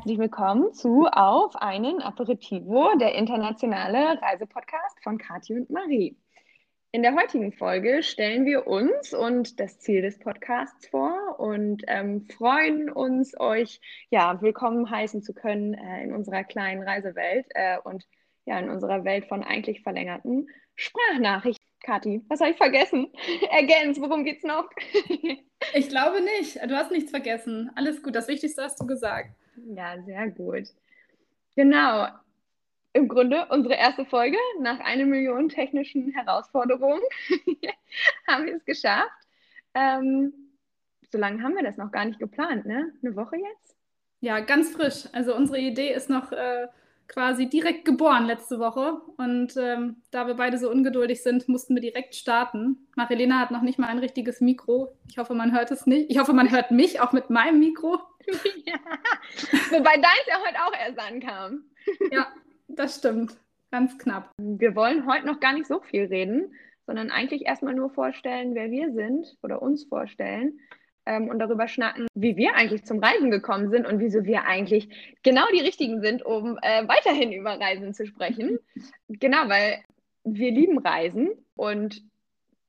Herzlich willkommen zu Auf einen Aperitivo, der internationale Reisepodcast von Kathi und Marie. In der heutigen Folge stellen wir uns und das Ziel des Podcasts vor und ähm, freuen uns, euch ja willkommen heißen zu können äh, in unserer kleinen Reisewelt äh, und ja in unserer Welt von eigentlich verlängerten Sprachnachrichten. Kathi, was habe ich vergessen? Ergänz, worum geht's noch? ich glaube nicht. Du hast nichts vergessen. Alles gut. Das Wichtigste hast du gesagt. Ja, sehr gut. Genau. Im Grunde unsere erste Folge nach einer Million technischen Herausforderungen haben wir es geschafft. Ähm, so lange haben wir das noch gar nicht geplant, ne? Eine Woche jetzt? Ja, ganz frisch. Also unsere Idee ist noch äh, quasi direkt geboren letzte Woche. Und ähm, da wir beide so ungeduldig sind, mussten wir direkt starten. Marilena hat noch nicht mal ein richtiges Mikro. Ich hoffe, man hört es nicht. Ich hoffe, man hört mich auch mit meinem Mikro. ja. Wobei deins ja heute auch erst ankam. ja, das stimmt. Ganz knapp. Wir wollen heute noch gar nicht so viel reden, sondern eigentlich erstmal nur vorstellen, wer wir sind oder uns vorstellen ähm, und darüber schnacken, wie wir eigentlich zum Reisen gekommen sind und wieso wir eigentlich genau die Richtigen sind, um äh, weiterhin über Reisen zu sprechen. genau, weil wir lieben Reisen und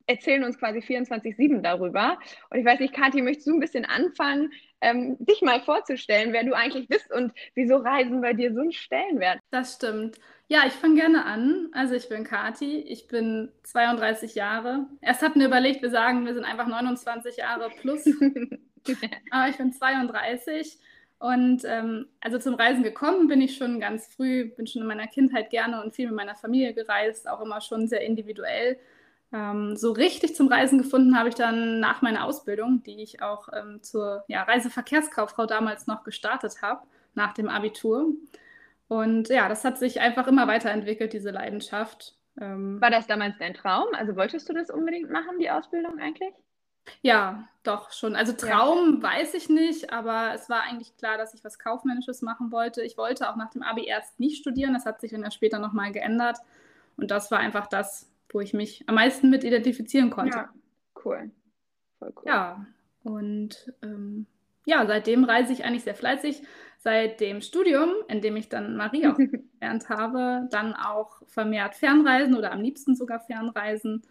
erzählen uns quasi 24-7 darüber. Und ich weiß nicht, Kathi, möchtest du ein bisschen anfangen, ähm, dich mal vorzustellen, wer du eigentlich bist und wieso Reisen bei dir so einen Stellenwert? Das stimmt. Ja, ich fange gerne an. Also ich bin Kati, ich bin 32 Jahre. Erst hatten wir überlegt, wir sagen, wir sind einfach 29 Jahre plus. Aber ich bin 32 und ähm, also zum Reisen gekommen bin ich schon ganz früh, bin schon in meiner Kindheit gerne und viel mit meiner Familie gereist, auch immer schon sehr individuell. Ähm, so richtig zum Reisen gefunden habe ich dann nach meiner Ausbildung, die ich auch ähm, zur ja, Reiseverkehrskauffrau damals noch gestartet habe, nach dem Abitur. Und ja, das hat sich einfach immer weiterentwickelt, diese Leidenschaft. Ähm, War das damals dein Traum? Also wolltest du das unbedingt machen, die Ausbildung eigentlich? Ja, doch schon. Also Traum ja. weiß ich nicht, aber es war eigentlich klar, dass ich was Kaufmännisches machen wollte. Ich wollte auch nach dem Abi erst nicht studieren, das hat sich dann ja später nochmal geändert. Und das war einfach das, wo ich mich am meisten mit identifizieren konnte. Ja, cool. Voll cool. Ja, und ähm, ja, seitdem reise ich eigentlich sehr fleißig. Seit dem Studium, in dem ich dann Marie auch gelernt habe, dann auch vermehrt Fernreisen oder am liebsten sogar Fernreisen.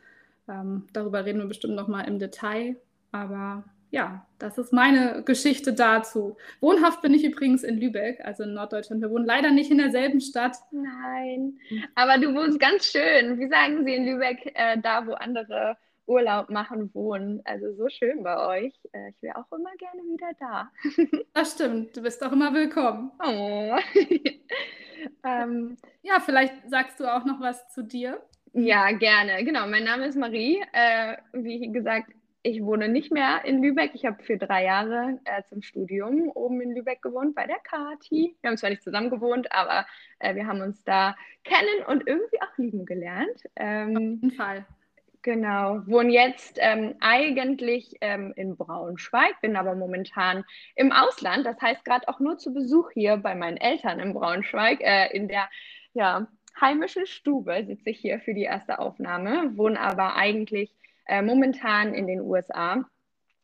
Ähm, darüber reden wir bestimmt nochmal im Detail. Aber ja, das ist meine Geschichte dazu. Wohnhaft bin ich übrigens in Lübeck, also in Norddeutschland. Wir wohnen leider nicht in derselben Stadt. Nein, aber du wohnst ganz schön. Wie sagen Sie in Lübeck, äh, da wo andere Urlaub machen, wohnen? Also so schön bei euch. Äh, ich wäre auch immer gerne wieder da. das stimmt, du bist auch immer willkommen. Oh. ähm, ja, vielleicht sagst du auch noch was zu dir. Ja, gerne. Genau, mein Name ist Marie. Äh, wie gesagt, ich wohne nicht mehr in Lübeck. Ich habe für drei Jahre äh, zum Studium oben in Lübeck gewohnt bei der Kati. Wir haben zwar nicht zusammen gewohnt, aber äh, wir haben uns da kennen und irgendwie auch lieben gelernt. Ähm, Auf jeden Fall. Genau, wohne jetzt ähm, eigentlich ähm, in Braunschweig, bin aber momentan im Ausland. Das heißt, gerade auch nur zu Besuch hier bei meinen Eltern in Braunschweig, äh, in der ja, heimischen Stube sitze ich hier für die erste Aufnahme, wohne aber eigentlich äh, momentan in den USA.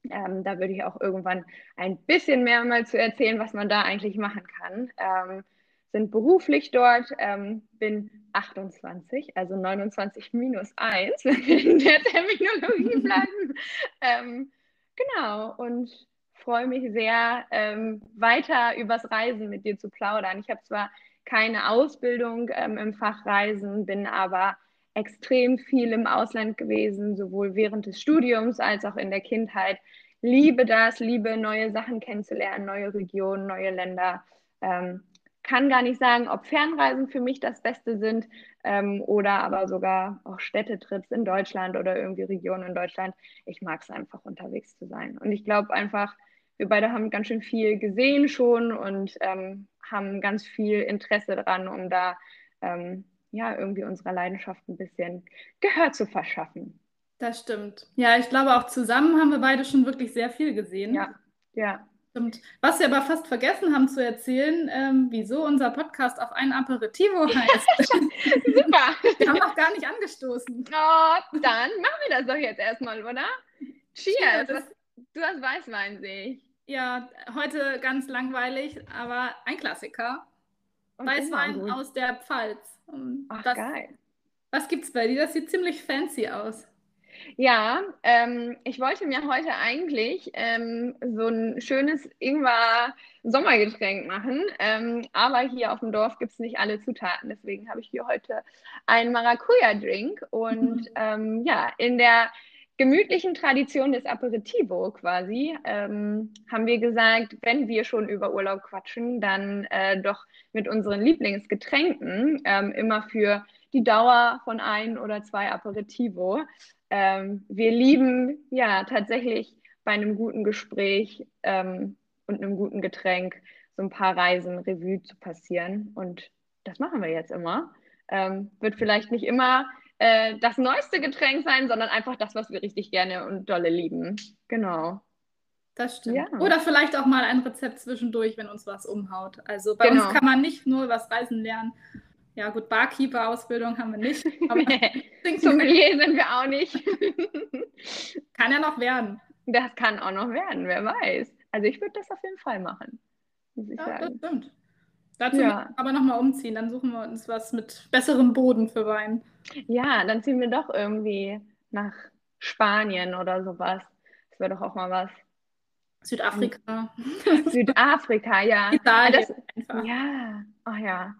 Ähm, da würde ich auch irgendwann ein bisschen mehr mal zu erzählen, was man da eigentlich machen kann. Ähm, sind beruflich dort, ähm, bin 28, also 29 minus 1, wenn wir in der Terminologie bleiben. ähm, genau, und freue mich sehr, ähm, weiter übers Reisen mit dir zu plaudern. Ich habe zwar keine Ausbildung ähm, im Fach Reisen, bin aber extrem viel im Ausland gewesen, sowohl während des Studiums als auch in der Kindheit. Liebe das, liebe neue Sachen kennenzulernen, neue Regionen, neue Länder. Ähm, kann gar nicht sagen, ob Fernreisen für mich das Beste sind ähm, oder aber sogar auch Städtetrips in Deutschland oder irgendwie Regionen in Deutschland. Ich mag es einfach unterwegs zu sein. Und ich glaube einfach, wir beide haben ganz schön viel gesehen schon und ähm, haben ganz viel Interesse daran, um da ähm, ja, irgendwie unserer Leidenschaft ein bisschen Gehör zu verschaffen. Das stimmt. Ja, ich glaube auch zusammen haben wir beide schon wirklich sehr viel gesehen. Ja, ja. Stimmt. Was wir aber fast vergessen haben zu erzählen, ähm, wieso unser Podcast auf ein Aperitivo heißt. Super. Wir haben noch gar nicht angestoßen. Oh, dann machen wir das doch jetzt erstmal, oder? Cheers. Cheers. du hast Weißwein, sehe ich. Ja, heute ganz langweilig, aber ein Klassiker. Weißwein aus der Pfalz. Und Ach, das, geil. Was gibt's bei dir? Das sieht ziemlich fancy aus. Ja, ähm, ich wollte mir heute eigentlich ähm, so ein schönes Ingwer-Sommergetränk machen, ähm, aber hier auf dem Dorf gibt es nicht alle Zutaten. Deswegen habe ich hier heute einen Maracuja-Drink und ähm, ja, in der gemütlichen Tradition des Aperitivo quasi ähm, haben wir gesagt, wenn wir schon über Urlaub quatschen, dann äh, doch mit unseren Lieblingsgetränken ähm, immer für die Dauer von ein oder zwei Aperitivo. Ähm, wir lieben ja tatsächlich bei einem guten Gespräch ähm, und einem guten Getränk so ein paar Reisen Revue zu passieren. Und das machen wir jetzt immer. Ähm, wird vielleicht nicht immer äh, das neueste Getränk sein, sondern einfach das, was wir richtig gerne und dolle lieben. Genau. Das stimmt. Ja. Oder vielleicht auch mal ein Rezept zwischendurch, wenn uns was umhaut. Also bei genau. uns kann man nicht nur was Reisen lernen, ja, gut, Barkeeper-Ausbildung haben wir nicht. Aber Sommelier sind wir auch nicht. kann ja noch werden. Das kann auch noch werden, wer weiß. Also ich würde das auf jeden Fall machen. Muss ich ja, sagen. das stimmt. Dazu ja. aber nochmal umziehen, dann suchen wir uns was mit besserem Boden für Wein. Ja, dann ziehen wir doch irgendwie nach Spanien oder sowas. Das wäre doch auch mal was. Südafrika. Südafrika, ja. Italien. Das, ja, ach ja.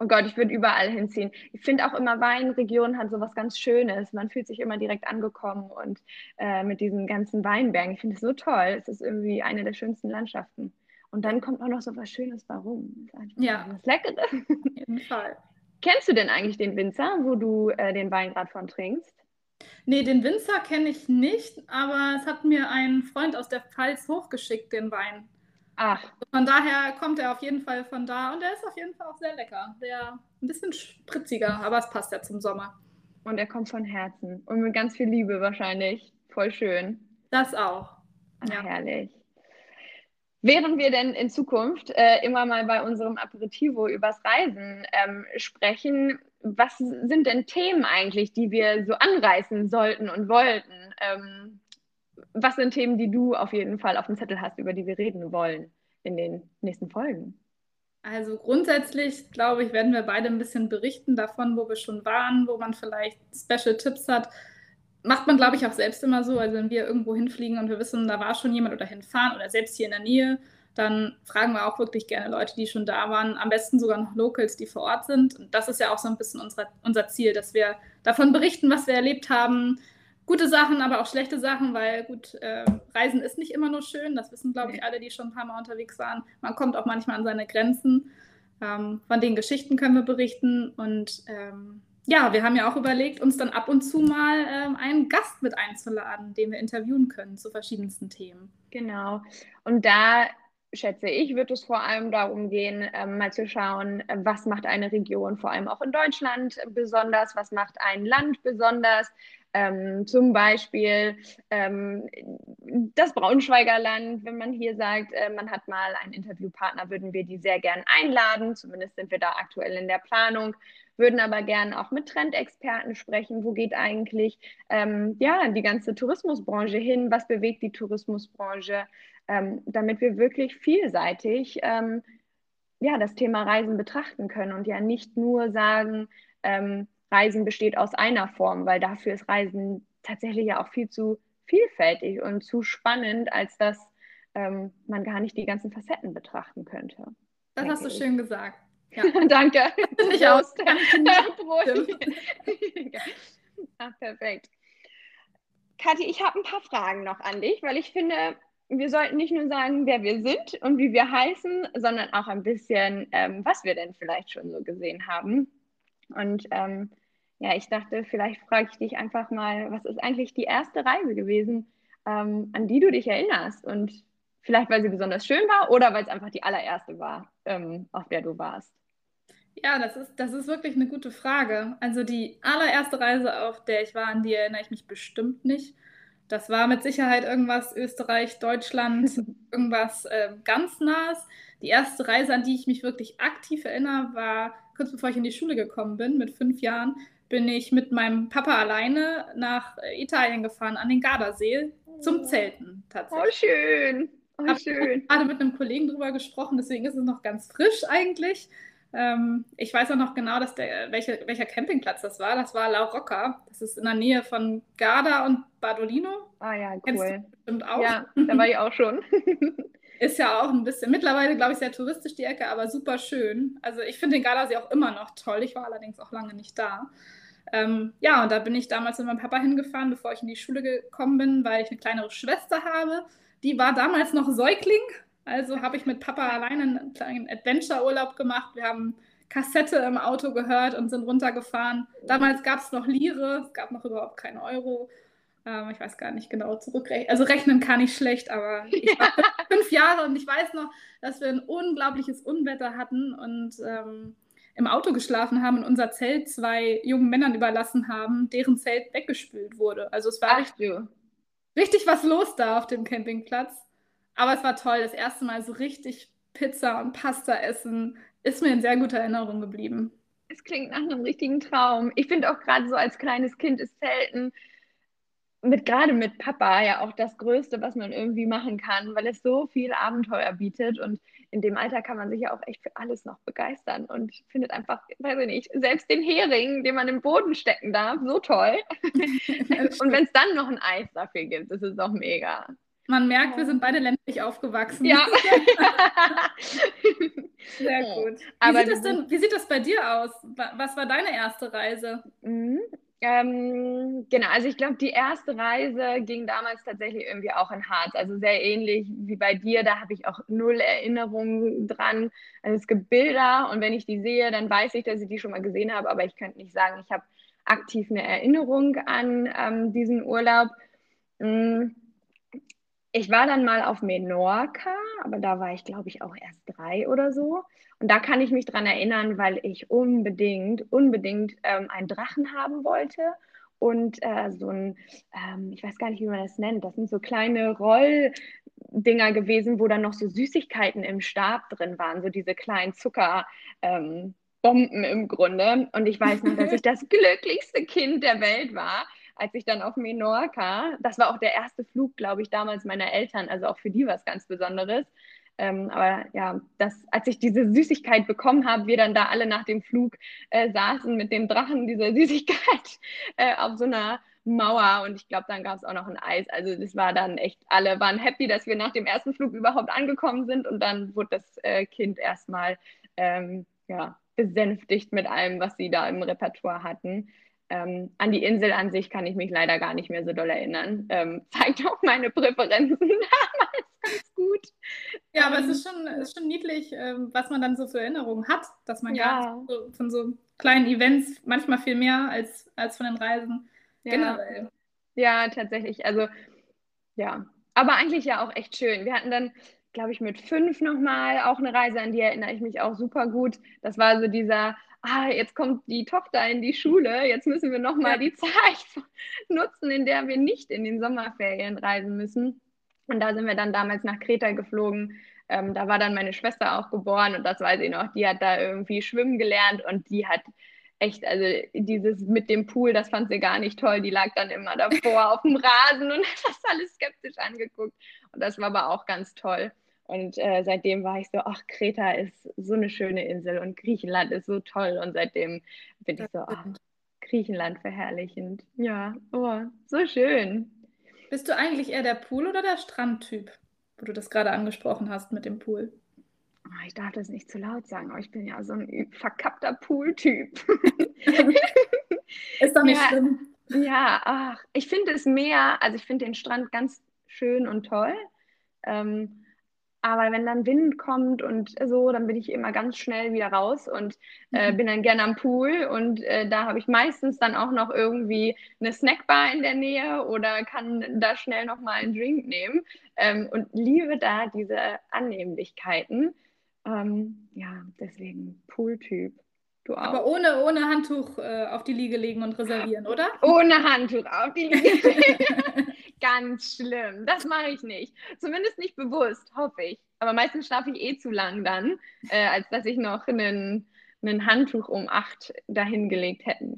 Oh Gott, ich würde überall hinziehen. Ich finde auch immer, Weinregion hat so was ganz Schönes. Man fühlt sich immer direkt angekommen und äh, mit diesen ganzen Weinbergen. Ich finde es so toll. Es ist irgendwie eine der schönsten Landschaften. Und dann kommt auch noch so was Schönes warum. Ja. Was Leckeres. Auf jeden Fall. Kennst du denn eigentlich den Winzer, wo du äh, den Wein gerade von trinkst? Nee, den Winzer kenne ich nicht, aber es hat mir ein Freund aus der Pfalz hochgeschickt, den Wein. Ach. Von daher kommt er auf jeden Fall von da und er ist auf jeden Fall auch sehr lecker. Der ein bisschen spritziger, aber es passt ja zum Sommer. Und er kommt von Herzen und mit ganz viel Liebe wahrscheinlich. Voll schön. Das auch. Ach, ja. Herrlich. Während wir denn in Zukunft äh, immer mal bei unserem Aperitivo übers Reisen ähm, sprechen, was sind denn Themen eigentlich, die wir so anreißen sollten und wollten? Ähm, was sind Themen, die du auf jeden Fall auf dem Zettel hast, über die wir reden wollen in den nächsten Folgen? Also grundsätzlich, glaube ich, werden wir beide ein bisschen berichten davon, wo wir schon waren, wo man vielleicht Special Tipps hat. Macht man, glaube ich, auch selbst immer so. Also wenn wir irgendwo hinfliegen und wir wissen, da war schon jemand oder hinfahren oder selbst hier in der Nähe, dann fragen wir auch wirklich gerne Leute, die schon da waren. Am besten sogar noch Locals, die vor Ort sind. Und das ist ja auch so ein bisschen unser, unser Ziel, dass wir davon berichten, was wir erlebt haben, gute Sachen, aber auch schlechte Sachen, weil gut, äh, Reisen ist nicht immer nur schön. Das wissen, glaube ich, alle, die schon ein paar Mal unterwegs waren. Man kommt auch manchmal an seine Grenzen. Ähm, von den Geschichten können wir berichten. Und ähm, ja, wir haben ja auch überlegt, uns dann ab und zu mal ähm, einen Gast mit einzuladen, den wir interviewen können zu verschiedensten Themen. Genau. Und da schätze ich, wird es vor allem darum gehen, ähm, mal zu schauen, was macht eine Region, vor allem auch in Deutschland besonders, was macht ein Land besonders, ähm, zum Beispiel ähm, das Braunschweiger Land, wenn man hier sagt, äh, man hat mal einen Interviewpartner, würden wir die sehr gern einladen. Zumindest sind wir da aktuell in der Planung, würden aber gern auch mit Trendexperten sprechen. Wo geht eigentlich ähm, ja, die ganze Tourismusbranche hin? Was bewegt die Tourismusbranche? Ähm, damit wir wirklich vielseitig ähm, ja, das Thema Reisen betrachten können und ja nicht nur sagen, ähm, Reisen besteht aus einer Form, weil dafür ist Reisen tatsächlich ja auch viel zu vielfältig und zu spannend, als dass ähm, man gar nicht die ganzen Facetten betrachten könnte. Das hast du schön gesagt. Ja. Danke. Ich auch. Ach, perfekt. Kathi, ich habe ein paar Fragen noch an dich, weil ich finde, wir sollten nicht nur sagen, wer wir sind und wie wir heißen, sondern auch ein bisschen, ähm, was wir denn vielleicht schon so gesehen haben. Und ähm, ja, ich dachte, vielleicht frage ich dich einfach mal, was ist eigentlich die erste Reise gewesen, ähm, an die du dich erinnerst? Und vielleicht, weil sie besonders schön war oder weil es einfach die allererste war, ähm, auf der du warst? Ja, das ist, das ist wirklich eine gute Frage. Also die allererste Reise, auf der ich war, an die erinnere ich mich bestimmt nicht. Das war mit Sicherheit irgendwas Österreich, Deutschland, irgendwas äh, ganz Nahes. Die erste Reise, an die ich mich wirklich aktiv erinnere, war kurz bevor ich in die Schule gekommen bin, mit fünf Jahren bin ich mit meinem Papa alleine nach Italien gefahren, an den Gardasee, zum oh. Zelten tatsächlich. Oh, schön. Oh, schön. Ich habe gerade mit einem Kollegen drüber gesprochen, deswegen ist es noch ganz frisch eigentlich. Ähm, ich weiß auch noch genau, dass der, welche, welcher Campingplatz das war. Das war La Rocca. Das ist in der Nähe von Garda und Badolino. Ah ja, cool. Kennst du bestimmt auch. Ja, da war ich auch schon. ist ja auch ein bisschen, mittlerweile glaube ich sehr touristisch die Ecke, aber super schön. Also ich finde den Gardasee auch immer noch toll. Ich war allerdings auch lange nicht da. Ähm, ja, und da bin ich damals mit meinem Papa hingefahren, bevor ich in die Schule gekommen bin, weil ich eine kleinere Schwester habe. Die war damals noch Säugling. Also habe ich mit Papa alleine einen kleinen Adventure-Urlaub gemacht. Wir haben Kassette im Auto gehört und sind runtergefahren. Damals gab es noch Lire, es gab noch überhaupt keinen Euro. Ähm, ich weiß gar nicht genau zurückrechnen. Also rechnen kann ich schlecht, aber ich war fünf Jahre und ich weiß noch, dass wir ein unglaubliches Unwetter hatten und ähm, im Auto geschlafen haben und unser Zelt zwei jungen Männern überlassen haben, deren Zelt weggespült wurde. Also es war Ach, richtig, richtig was los da auf dem Campingplatz. Aber es war toll, das erste Mal so richtig Pizza und Pasta essen, ist mir in sehr guter Erinnerung geblieben. Es klingt nach einem richtigen Traum. Ich finde auch gerade so als kleines Kind ist Zelten mit gerade mit Papa ja auch das Größte, was man irgendwie machen kann, weil es so viel Abenteuer bietet und in dem Alter kann man sich ja auch echt für alles noch begeistern und findet einfach, weiß ich nicht, selbst den Hering, den man im Boden stecken darf, so toll. und wenn es dann noch ein Eis dafür gibt, ist es auch mega. Man merkt, wir sind beide ländlich aufgewachsen. Ja. Sehr gut. Wie, Aber sieht das denn, wie sieht das bei dir aus? Was war deine erste Reise? Mhm. Ähm, genau, also ich glaube, die erste Reise ging damals tatsächlich irgendwie auch in Harz. Also sehr ähnlich wie bei dir. Da habe ich auch null Erinnerungen dran. Also es gibt Bilder und wenn ich die sehe, dann weiß ich, dass ich die schon mal gesehen habe. Aber ich könnte nicht sagen, ich habe aktiv eine Erinnerung an ähm, diesen Urlaub. Mhm ich war dann mal auf Menorca, aber da war ich, glaube ich, auch erst drei oder so. Und da kann ich mich dran erinnern, weil ich unbedingt, unbedingt ähm, einen Drachen haben wollte und äh, so ein, ähm, ich weiß gar nicht, wie man das nennt, das sind so kleine Rolldinger gewesen, wo dann noch so Süßigkeiten im Stab drin waren, so diese kleinen Zucker. Ähm, Bomben im Grunde. Und ich weiß noch, dass ich das glücklichste Kind der Welt war, als ich dann auf Menorca, das war auch der erste Flug, glaube ich, damals meiner Eltern, also auch für die was ganz Besonderes. Ähm, aber ja, das, als ich diese Süßigkeit bekommen habe, wir dann da alle nach dem Flug äh, saßen mit dem Drachen dieser Süßigkeit äh, auf so einer Mauer und ich glaube, dann gab es auch noch ein Eis. Also das war dann echt, alle waren happy, dass wir nach dem ersten Flug überhaupt angekommen sind und dann wurde das äh, Kind erstmal ähm, ja, besänftigt mit allem, was sie da im Repertoire hatten. Ähm, an die Insel an sich kann ich mich leider gar nicht mehr so doll erinnern. Ähm, zeigt auch meine Präferenzen damals ganz gut. Ja, aber ähm, es ist schon, ist schon niedlich, ähm, was man dann so für Erinnerungen hat, dass man ja so, von so kleinen Events manchmal viel mehr als, als von den Reisen ja. generell. Ja, tatsächlich. Also, ja. Aber eigentlich ja auch echt schön. Wir hatten dann, glaube ich, mit fünf nochmal auch eine Reise, an die erinnere ich mich auch super gut. Das war so dieser ah, jetzt kommt die Tochter in die Schule, jetzt müssen wir nochmal die Zeit nutzen, in der wir nicht in den Sommerferien reisen müssen. Und da sind wir dann damals nach Kreta geflogen. Ähm, da war dann meine Schwester auch geboren und das weiß ich noch. Die hat da irgendwie schwimmen gelernt und die hat echt, also dieses mit dem Pool, das fand sie gar nicht toll. Die lag dann immer davor auf dem Rasen und hat das alles skeptisch angeguckt. Und das war aber auch ganz toll. Und äh, seitdem war ich so, ach, Kreta ist so eine schöne Insel und Griechenland ist so toll. Und seitdem bin ich so, ach, Griechenland verherrlichend. Ja, oh, so schön. Bist du eigentlich eher der Pool- oder der Strandtyp, wo du das gerade angesprochen hast mit dem Pool? Oh, ich darf das nicht zu laut sagen, aber ich bin ja so ein verkappter Pool-Typ. ist doch nicht ja, schlimm. Ja, ach, ich finde es mehr, also ich finde den Strand ganz schön und toll. Ähm, aber wenn dann Wind kommt und so, dann bin ich immer ganz schnell wieder raus und äh, mhm. bin dann gerne am Pool. Und äh, da habe ich meistens dann auch noch irgendwie eine Snackbar in der Nähe oder kann da schnell nochmal einen Drink nehmen. Ähm, und liebe da diese Annehmlichkeiten. Ähm, ja, deswegen Pooltyp. Du auch. Aber ohne, ohne Handtuch äh, auf die Liege legen und reservieren, oder? Ohne Handtuch auf die Liege legen. ganz schlimm. Das mache ich nicht. Zumindest nicht bewusst, hoffe ich. Aber meistens schlafe ich eh zu lang dann, äh, als dass ich noch ein Handtuch um acht dahingelegt hätte.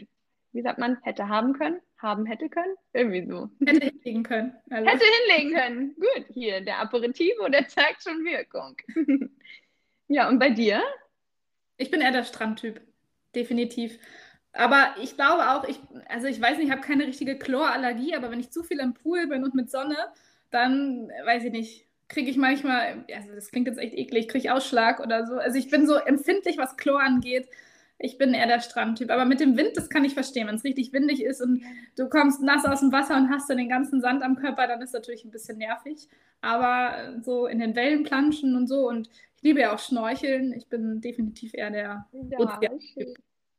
wie sagt man, hätte haben können, haben hätte können, irgendwie so. Hätte hinlegen können. Also. Hätte hinlegen können. Gut, hier, der Aperitivo, der zeigt schon Wirkung. ja, und bei dir? Ich bin eher der Strandtyp, definitiv. Aber ich glaube auch, ich, also ich weiß nicht, ich habe keine richtige Chlorallergie, aber wenn ich zu viel im Pool bin und mit Sonne, dann weiß ich nicht, kriege ich manchmal, also das klingt jetzt echt eklig, kriege ich Ausschlag oder so. Also ich bin so empfindlich, was Chlor angeht. Ich bin eher der Strandtyp. Aber mit dem Wind, das kann ich verstehen. Wenn es richtig windig ist und du kommst nass aus dem Wasser und hast dann den ganzen Sand am Körper, dann ist natürlich ein bisschen nervig. Aber so in den Wellen planschen und so und ich liebe ja auch Schnorcheln. Ich bin definitiv eher der ja, Typ.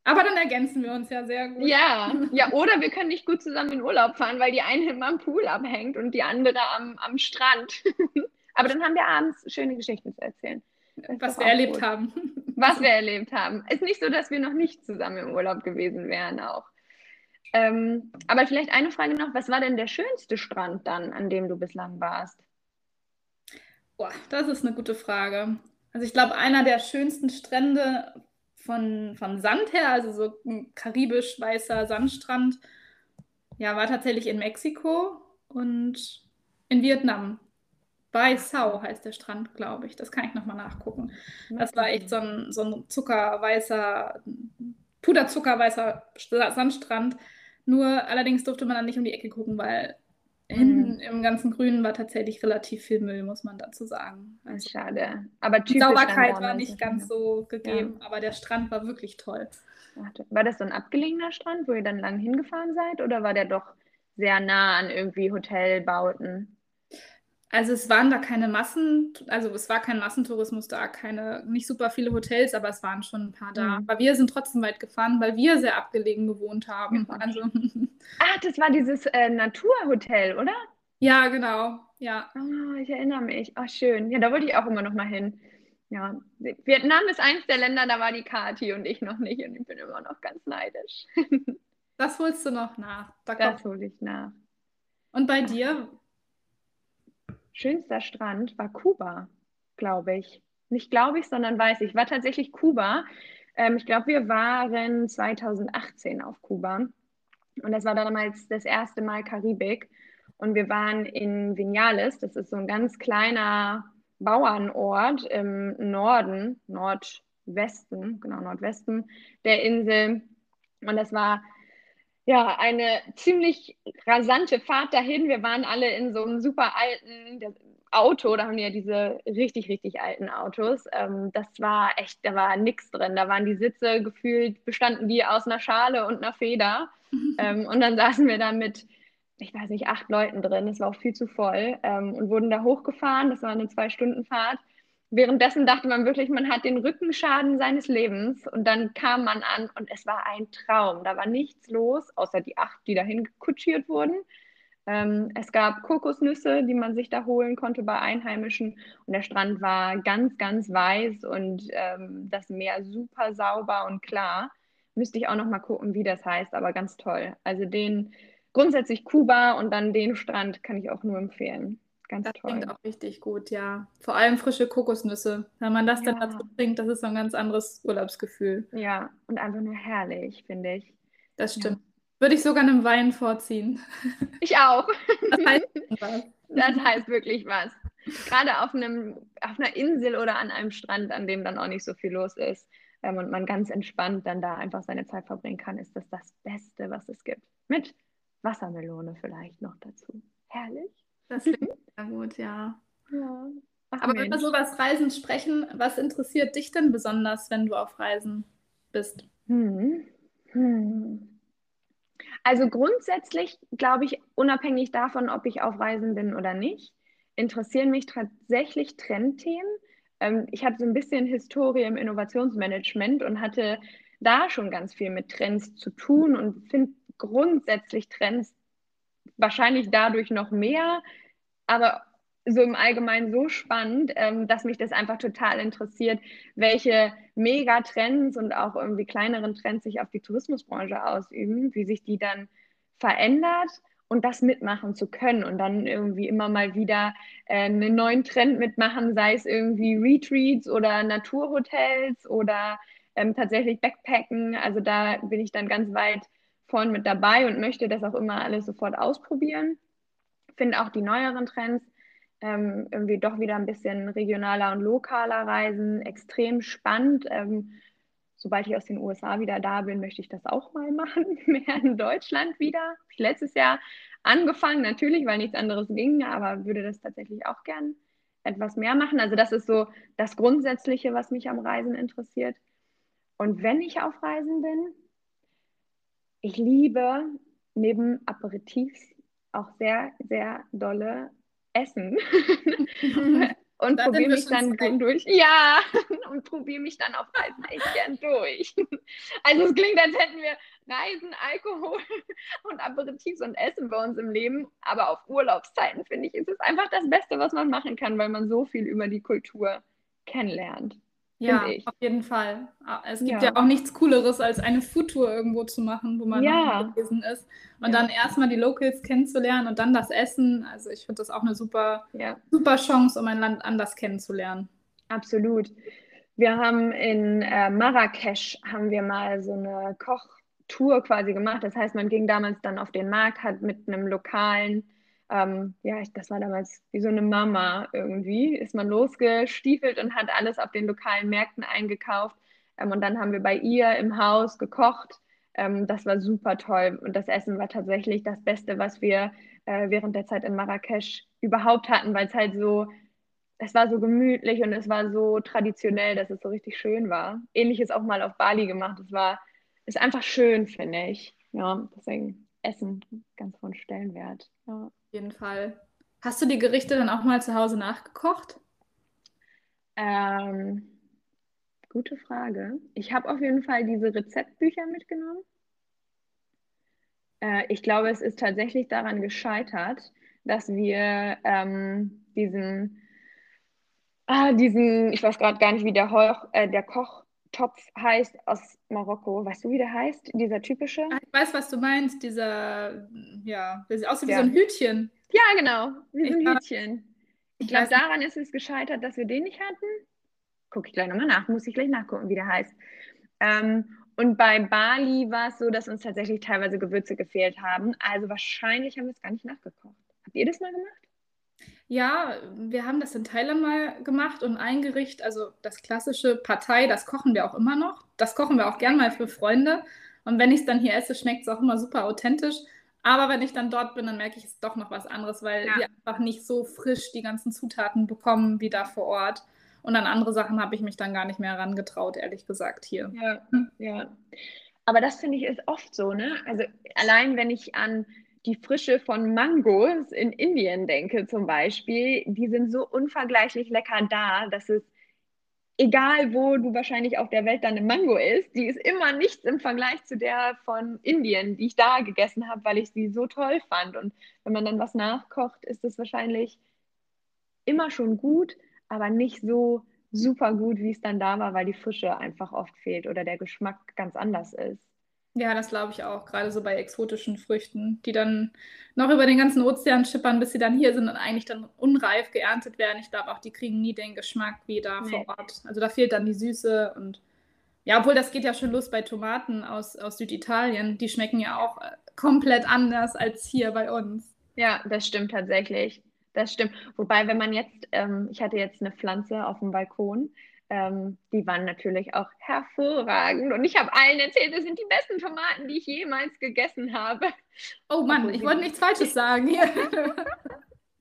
Aber dann ergänzen wir uns ja sehr gut. Ja, ja, oder wir können nicht gut zusammen in Urlaub fahren, weil die eine immer am Pool abhängt und die andere am, am Strand. Aber dann haben wir abends schöne Geschichten zu erzählen. Was wir erlebt gut. haben. Was wir erlebt haben. Ist nicht so, dass wir noch nicht zusammen im Urlaub gewesen wären auch. Ähm, aber vielleicht eine Frage noch, was war denn der schönste Strand dann, an dem du bislang warst? Boah, das ist eine gute Frage. Also ich glaube, einer der schönsten Strände von, von Sand her, also so ein karibisch-weißer Sandstrand, ja, war tatsächlich in Mexiko und in Vietnam. Bei Sao heißt der Strand, glaube ich. Das kann ich nochmal nachgucken. Das war echt so ein, so ein zuckerweißer, puderzuckerweißer Sandstrand. Nur allerdings durfte man dann nicht um die Ecke gucken, weil hinten mhm. im ganzen Grünen war tatsächlich relativ viel Müll, muss man dazu sagen. Also Schade. Aber die Sauberkeit war nicht ganz so gegeben, ja. aber der Strand war wirklich toll. War das so ein abgelegener Strand, wo ihr dann lang hingefahren seid, oder war der doch sehr nah an irgendwie Hotelbauten? Also es waren da keine Massen, also es war kein Massentourismus da, keine, nicht super viele Hotels, aber es waren schon ein paar da. Mhm. Aber wir sind trotzdem weit gefahren, weil wir sehr abgelegen gewohnt haben. Also, ah, das war dieses äh, Naturhotel, oder? Ja, genau. Ja. Oh, ich erinnere mich. Ach, schön. Ja, da wollte ich auch immer noch mal hin. Ja, Vietnam ist eins der Länder, da war die Kati und ich noch nicht und ich bin immer noch ganz neidisch. das holst du noch nach. Da das hole ich nach. Und bei dir, schönster Strand war Kuba, glaube ich. Nicht glaube ich, sondern weiß ich. War tatsächlich Kuba. Ähm, ich glaube, wir waren 2018 auf Kuba. Und das war damals das erste Mal Karibik. Und wir waren in Vinales. Das ist so ein ganz kleiner Bauernort im Norden, Nordwesten, genau, Nordwesten der Insel. Und das war ja, eine ziemlich rasante Fahrt dahin. Wir waren alle in so einem super alten Auto, da haben die ja diese richtig, richtig alten Autos. Ähm, das war echt, da war nichts drin. Da waren die Sitze gefühlt, bestanden die aus einer Schale und einer Feder. ähm, und dann saßen wir da mit, ich weiß nicht, acht Leuten drin. Das war auch viel zu voll. Ähm, und wurden da hochgefahren. Das war eine Zwei-Stunden-Fahrt. Währenddessen dachte man wirklich, man hat den Rückenschaden seines Lebens und dann kam man an und es war ein Traum. Da war nichts los, außer die acht, die dahin kutschiert wurden. Ähm, es gab Kokosnüsse, die man sich da holen konnte bei Einheimischen und der Strand war ganz, ganz weiß und ähm, das Meer super sauber und klar. Müsste ich auch noch mal gucken, wie das heißt, aber ganz toll. Also den grundsätzlich Kuba und dann den Strand kann ich auch nur empfehlen. Ganz das toll. klingt auch richtig gut, ja. Vor allem frische Kokosnüsse. Wenn man das ja. dann dazu trinkt, das ist so ein ganz anderes Urlaubsgefühl. Ja, und einfach nur herrlich, finde ich. Das stimmt. Ja. Würde ich sogar einem Wein vorziehen. Ich auch. Das heißt was. Das heißt wirklich was. Gerade auf, einem, auf einer Insel oder an einem Strand, an dem dann auch nicht so viel los ist ähm, und man ganz entspannt dann da einfach seine Zeit verbringen kann, ist das das Beste, was es gibt. Mit Wassermelone vielleicht noch dazu. Herrlich. Das klingt sehr gut, ja. ja. Ach, Aber Mensch. wenn wir so über das Reisen sprechen, was interessiert dich denn besonders, wenn du auf Reisen bist? Hm. Hm. Also grundsätzlich glaube ich, unabhängig davon, ob ich auf Reisen bin oder nicht, interessieren mich tatsächlich Trendthemen. Ähm, ich habe so ein bisschen Historie im Innovationsmanagement und hatte da schon ganz viel mit Trends zu tun und finde grundsätzlich Trends wahrscheinlich dadurch noch mehr, aber so im Allgemeinen so spannend, ähm, dass mich das einfach total interessiert, welche Megatrends und auch irgendwie kleineren Trends sich auf die Tourismusbranche ausüben, wie sich die dann verändert und das mitmachen zu können und dann irgendwie immer mal wieder äh, einen neuen Trend mitmachen, sei es irgendwie Retreats oder Naturhotels oder ähm, tatsächlich Backpacken. Also da bin ich dann ganz weit vorn mit dabei und möchte das auch immer alles sofort ausprobieren. Finde auch die neueren Trends ähm, irgendwie doch wieder ein bisschen regionaler und lokaler reisen extrem spannend. Ähm, sobald ich aus den USA wieder da bin, möchte ich das auch mal machen, mehr in Deutschland wieder. Habe ich letztes Jahr angefangen, natürlich, weil nichts anderes ging, aber würde das tatsächlich auch gern etwas mehr machen. Also das ist so das Grundsätzliche, was mich am Reisen interessiert. Und wenn ich auf Reisen bin, ich liebe neben Aperitifs auch sehr, sehr dolle Essen. und probiere mich dann zwei. durch. Ja, und probiere mich dann auf Reisen echt gern durch. Also es klingt, als hätten wir Reisen, Alkohol und Aperitifs und Essen bei uns im Leben. Aber auf Urlaubszeiten, finde ich, ist es einfach das Beste, was man machen kann, weil man so viel über die Kultur kennenlernt. Ja, auf jeden Fall. Ah, es gibt ja. ja. auch nichts Cooleres, als eine Foodtour irgendwo zu machen, wo man ja. gewesen ist. Und ja. dann erstmal die Locals kennenzulernen und dann das Essen. Also ich finde das auch eine super, super Chance, um ein Land anders kennenzulernen. Absolut. Wir haben in äh, Marrakesch haben wir mal so eine Kochtour quasi gemacht. Das heißt, man ging damals dann auf den Markt, hat mit einem lokalen ähm, ja, ich, das war damals wie so eine Mama irgendwie, ist man losgestiefelt und hat alles auf den lokalen Märkten eingekauft. Ähm, und dann haben wir bei ihr im Haus gekocht. Ähm, das war super toll. Und das Essen war tatsächlich das Beste, was wir äh, während der Zeit in Marrakesch überhaupt hatten, weil es halt so, es war so gemütlich und es war so traditionell, dass es so richtig schön war. Ähnliches auch mal auf Bali gemacht. Es war, ist einfach schön, finde ich. Ja, deswegen Essen ganz von Stellenwert. Ja jeden Fall. Hast du die Gerichte dann auch mal zu Hause nachgekocht? Ähm, gute Frage. Ich habe auf jeden Fall diese Rezeptbücher mitgenommen. Äh, ich glaube, es ist tatsächlich daran gescheitert, dass wir ähm, diesen, ah, diesen, ich weiß gerade gar nicht, wie der, Heuch, äh, der Kochtopf heißt aus Marokko. Weißt du, wie der heißt? Dieser typische? Ah, ich weiß, was du meinst. Dieser, ja, der sieht aus wie ja. so ein Hütchen. Ja, genau. Wie so ein Hütchen. Ich glaube, daran ist es gescheitert, dass wir den nicht hatten. Gucke ich gleich nochmal nach, muss ich gleich nachgucken, wie der heißt. Ähm, und bei Bali war es so, dass uns tatsächlich teilweise Gewürze gefehlt haben. Also wahrscheinlich haben wir es gar nicht nachgekocht. Habt ihr das mal gemacht? Ja, wir haben das in Thailand mal gemacht und ein Gericht, also das klassische Partei, das kochen wir auch immer noch. Das kochen wir auch gern mal für Freunde. Und wenn ich es dann hier esse, schmeckt es auch immer super authentisch. Aber wenn ich dann dort bin, dann merke ich, es ist doch noch was anderes, weil ja. wir einfach nicht so frisch die ganzen Zutaten bekommen wie da vor Ort. Und an andere Sachen habe ich mich dann gar nicht mehr herangetraut, ehrlich gesagt, hier. Ja, ja. Aber das finde ich ist oft so, ne? Also allein wenn ich an die Frische von Mangos in Indien denke zum Beispiel, die sind so unvergleichlich lecker da, dass es egal wo du wahrscheinlich auf der Welt deine Mango isst, die ist immer nichts im Vergleich zu der von Indien, die ich da gegessen habe, weil ich sie so toll fand. Und wenn man dann was nachkocht, ist es wahrscheinlich immer schon gut, aber nicht so super gut, wie es dann da war, weil die Frische einfach oft fehlt oder der Geschmack ganz anders ist. Ja, das glaube ich auch, gerade so bei exotischen Früchten, die dann noch über den ganzen Ozean schippern, bis sie dann hier sind und eigentlich dann unreif geerntet werden. Ich glaube auch, die kriegen nie den Geschmack wie da nee. vor Ort. Also da fehlt dann die Süße und ja, obwohl das geht ja schon los bei Tomaten aus, aus Süditalien. Die schmecken ja auch äh, komplett anders als hier bei uns. Ja, das stimmt tatsächlich. Das stimmt. Wobei, wenn man jetzt, ähm, ich hatte jetzt eine Pflanze auf dem Balkon, ähm, die waren natürlich auch hervorragend. Und ich habe allen erzählt, das sind die besten Tomaten, die ich jemals gegessen habe. Oh Mann, ich wollte nichts Falsches sagen.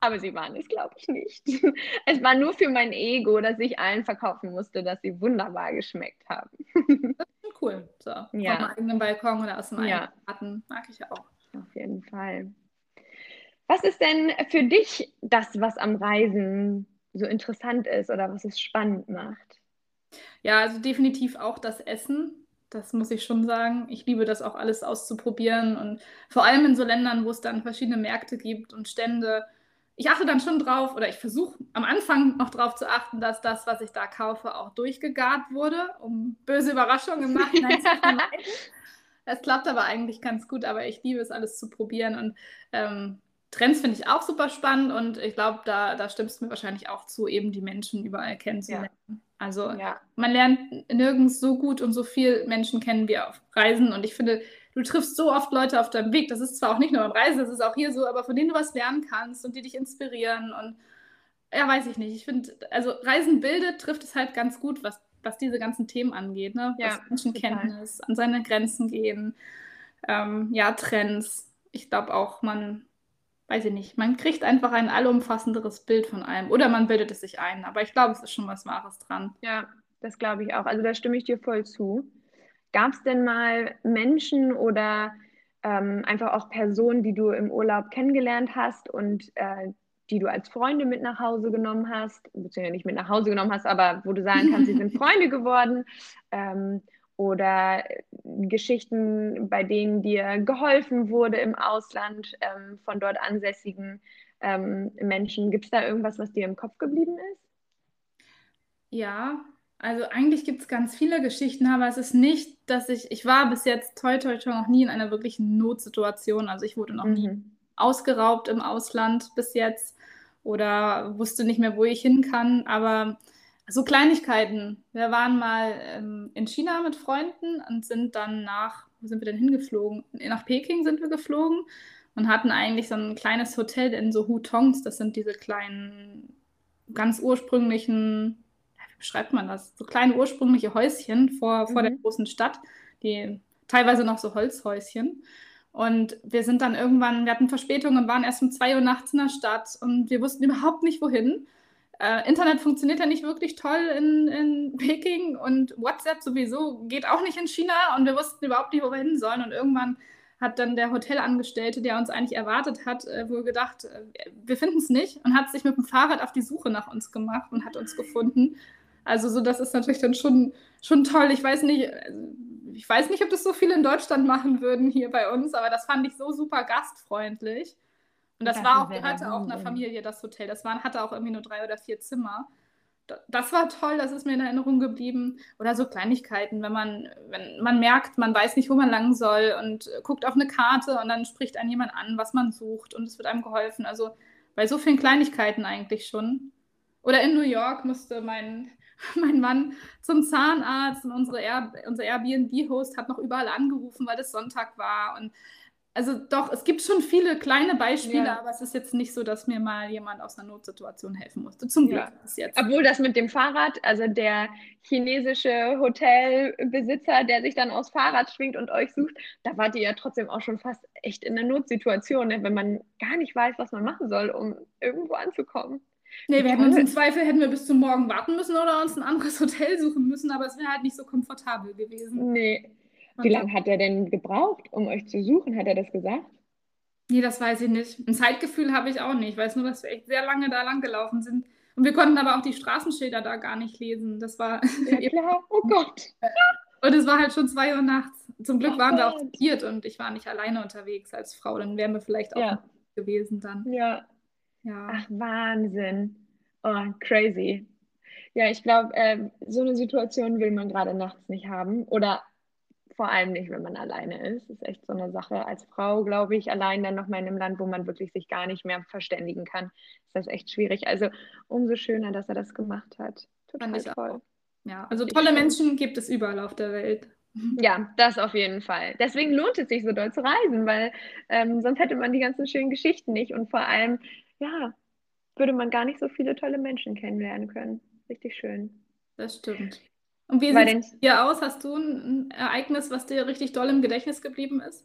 Aber sie waren es, glaube ich, nicht. Es war nur für mein Ego, dass ich allen verkaufen musste, dass sie wunderbar geschmeckt haben. Das ist cool. So, ja. Dem eigenen Balkon oder aus dem eigenen ja. Garten. Mag ich auch. Auf jeden Fall. Was ist denn für dich das, was am Reisen so interessant ist oder was es spannend macht? Ja, also definitiv auch das Essen. Das muss ich schon sagen. Ich liebe das auch alles auszuprobieren und vor allem in so Ländern, wo es dann verschiedene Märkte gibt und Stände. Ich achte dann schon drauf oder ich versuche am Anfang noch darauf zu achten, dass das, was ich da kaufe, auch durchgegart wurde, um böse Überraschungen im Nachhinein zu vermeiden. Es klappt aber eigentlich ganz gut, aber ich liebe es alles zu probieren und ähm, Trends finde ich auch super spannend und ich glaube, da, da stimmst du mir wahrscheinlich auch zu, eben die Menschen überall kennenzulernen. Ja. Also ja. man lernt nirgends so gut und so viel Menschen kennen wie auf Reisen und ich finde, du triffst so oft Leute auf deinem Weg. Das ist zwar auch nicht nur beim Reisen, das ist auch hier so, aber von denen du was lernen kannst und die dich inspirieren. Und ja, weiß ich nicht. Ich finde, also Reisen bildet, trifft es halt ganz gut, was, was diese ganzen Themen angeht. Ne? Ja, was Menschenkenntnis, total. an seine Grenzen gehen, ähm, ja, Trends. Ich glaube auch, man, weiß ich nicht, man kriegt einfach ein allumfassenderes Bild von allem. Oder man bildet es sich ein. Aber ich glaube, es ist schon was Wahres dran. Ja, das glaube ich auch. Also da stimme ich dir voll zu. Gab es denn mal Menschen oder ähm, einfach auch Personen, die du im Urlaub kennengelernt hast und äh, die du als Freunde mit nach Hause genommen hast, beziehungsweise nicht mit nach Hause genommen hast, aber wo du sagen kannst, sie sind Freunde geworden? Ähm, oder Geschichten, bei denen dir geholfen wurde im Ausland ähm, von dort ansässigen ähm, Menschen. Gibt es da irgendwas, was dir im Kopf geblieben ist? Ja, also eigentlich gibt es ganz viele Geschichten, aber es ist nicht, dass ich, ich war bis jetzt toi toi toi noch nie in einer wirklichen Notsituation. Also ich wurde noch mhm. nie ausgeraubt im Ausland bis jetzt oder wusste nicht mehr, wo ich hin kann. Aber so Kleinigkeiten. Wir waren mal ähm, in China mit Freunden und sind dann nach, wo sind wir denn hingeflogen? Nach Peking sind wir geflogen und hatten eigentlich so ein kleines Hotel in so Hutongs. Das sind diese kleinen, ganz ursprünglichen wie beschreibt man das? So kleine ursprüngliche Häuschen vor, vor mhm. der großen Stadt, die teilweise noch so Holzhäuschen. Und wir sind dann irgendwann, wir hatten Verspätungen und waren erst um zwei Uhr nachts in der Stadt und wir wussten überhaupt nicht, wohin. Äh, Internet funktioniert ja nicht wirklich toll in, in Peking und WhatsApp sowieso geht auch nicht in China und wir wussten überhaupt nicht, wo wir hin sollen. Und irgendwann hat dann der Hotelangestellte, der uns eigentlich erwartet hat, äh, wohl gedacht, äh, wir finden es nicht und hat sich mit dem Fahrrad auf die Suche nach uns gemacht und hat uns gefunden. Also so, das ist natürlich dann schon, schon toll. Ich weiß nicht, ich weiß nicht, ob das so viele in Deutschland machen würden hier bei uns, aber das fand ich so super gastfreundlich. Und das, das war auch, gehörte auch einer Familie, das Hotel. Das waren, hatte auch irgendwie nur drei oder vier Zimmer. Das war toll, das ist mir in Erinnerung geblieben. Oder so Kleinigkeiten, wenn man, wenn man merkt, man weiß nicht, wo man lang soll und guckt auf eine Karte und dann spricht einen jemand an, was man sucht und es wird einem geholfen. Also bei so vielen Kleinigkeiten eigentlich schon. Oder in New York musste mein mein Mann zum Zahnarzt und unsere Air, unser Airbnb-Host hat noch überall angerufen, weil es Sonntag war. Und also doch, es gibt schon viele kleine Beispiele, ja. aber es ist jetzt nicht so, dass mir mal jemand aus einer Notsituation helfen musste. Zum Glück ja. bis jetzt. Obwohl das mit dem Fahrrad, also der chinesische Hotelbesitzer, der sich dann aufs Fahrrad schwingt und euch sucht, da wart ihr ja trotzdem auch schon fast echt in einer Notsituation, ne? wenn man gar nicht weiß, was man machen soll, um irgendwo anzukommen. Nee, wir hätten uns im Zweifel hätten wir bis zum Morgen warten müssen oder uns ein anderes Hotel suchen müssen, aber es wäre halt nicht so komfortabel gewesen. Nee. Wie lange hat er denn gebraucht, um euch zu suchen? Hat er das gesagt? Nee, das weiß ich nicht. Ein Zeitgefühl habe ich auch nicht. Ich weiß nur, dass wir echt sehr lange da lang gelaufen sind. Und wir konnten aber auch die Straßenschilder da gar nicht lesen. Das war. Ja, klar. Oh Gott. Und es war halt schon zwei Uhr nachts. Zum Glück oh waren wir auch viert und ich war nicht alleine unterwegs als Frau. Dann wären wir vielleicht auch ja. gewesen dann. Ja. Ja. Ach, Wahnsinn. Oh, crazy. Ja, ich glaube, äh, so eine Situation will man gerade nachts nicht haben. Oder vor allem nicht, wenn man alleine ist. Das ist echt so eine Sache. Als Frau, glaube ich, allein dann nochmal in einem Land, wo man wirklich sich gar nicht mehr verständigen kann, ist das echt schwierig. Also umso schöner, dass er das gemacht hat. Total toll. Auch. Ja, also tolle Menschen gibt es überall auf der Welt. Ja, das auf jeden Fall. Deswegen lohnt es sich so doll zu reisen, weil ähm, sonst hätte man die ganzen schönen Geschichten nicht. Und vor allem ja, würde man gar nicht so viele tolle Menschen kennenlernen können. Richtig schön. Das stimmt. Und wie sieht es dir aus? Hast du ein Ereignis, was dir richtig doll im Gedächtnis geblieben ist?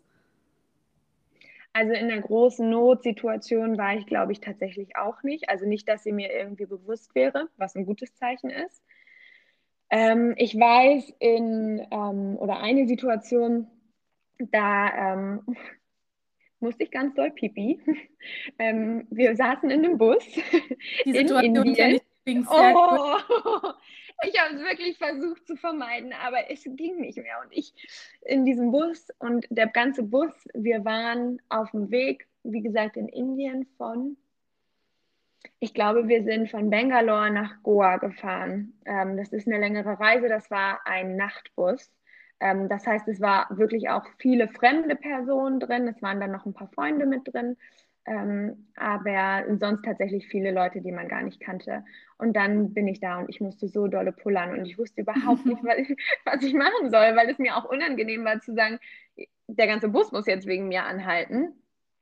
Also in einer großen Notsituation war ich, glaube ich, tatsächlich auch nicht. Also nicht, dass sie mir irgendwie bewusst wäre, was ein gutes Zeichen ist. Ähm, ich weiß in ähm, oder eine Situation, da ähm, musste ich ganz doll pipi. Ähm, wir saßen in einem Bus Die Situation in Indien. Ich, oh, ich habe es wirklich versucht zu vermeiden, aber es ging nicht mehr. Und ich in diesem Bus und der ganze Bus, wir waren auf dem Weg, wie gesagt, in Indien von, ich glaube, wir sind von Bangalore nach Goa gefahren. Ähm, das ist eine längere Reise, das war ein Nachtbus. Ähm, das heißt, es war wirklich auch viele fremde Personen drin. Es waren dann noch ein paar Freunde mit drin. Ähm, aber sonst tatsächlich viele Leute, die man gar nicht kannte. Und dann bin ich da und ich musste so dolle pullern und ich wusste überhaupt nicht, was ich, was ich machen soll, weil es mir auch unangenehm war zu sagen, der ganze Bus muss jetzt wegen mir anhalten.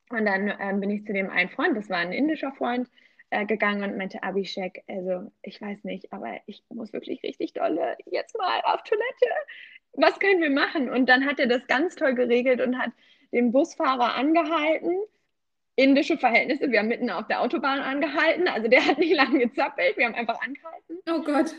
Und dann ähm, bin ich zu dem einen Freund, das war ein indischer Freund, äh, gegangen und meinte, Abhishek, also ich weiß nicht, aber ich muss wirklich richtig dolle jetzt mal auf Toilette. Was können wir machen? Und dann hat er das ganz toll geregelt und hat den Busfahrer angehalten. Indische Verhältnisse, wir haben mitten auf der Autobahn angehalten, also der hat nicht lange gezappelt, wir haben einfach angehalten. Oh Gott.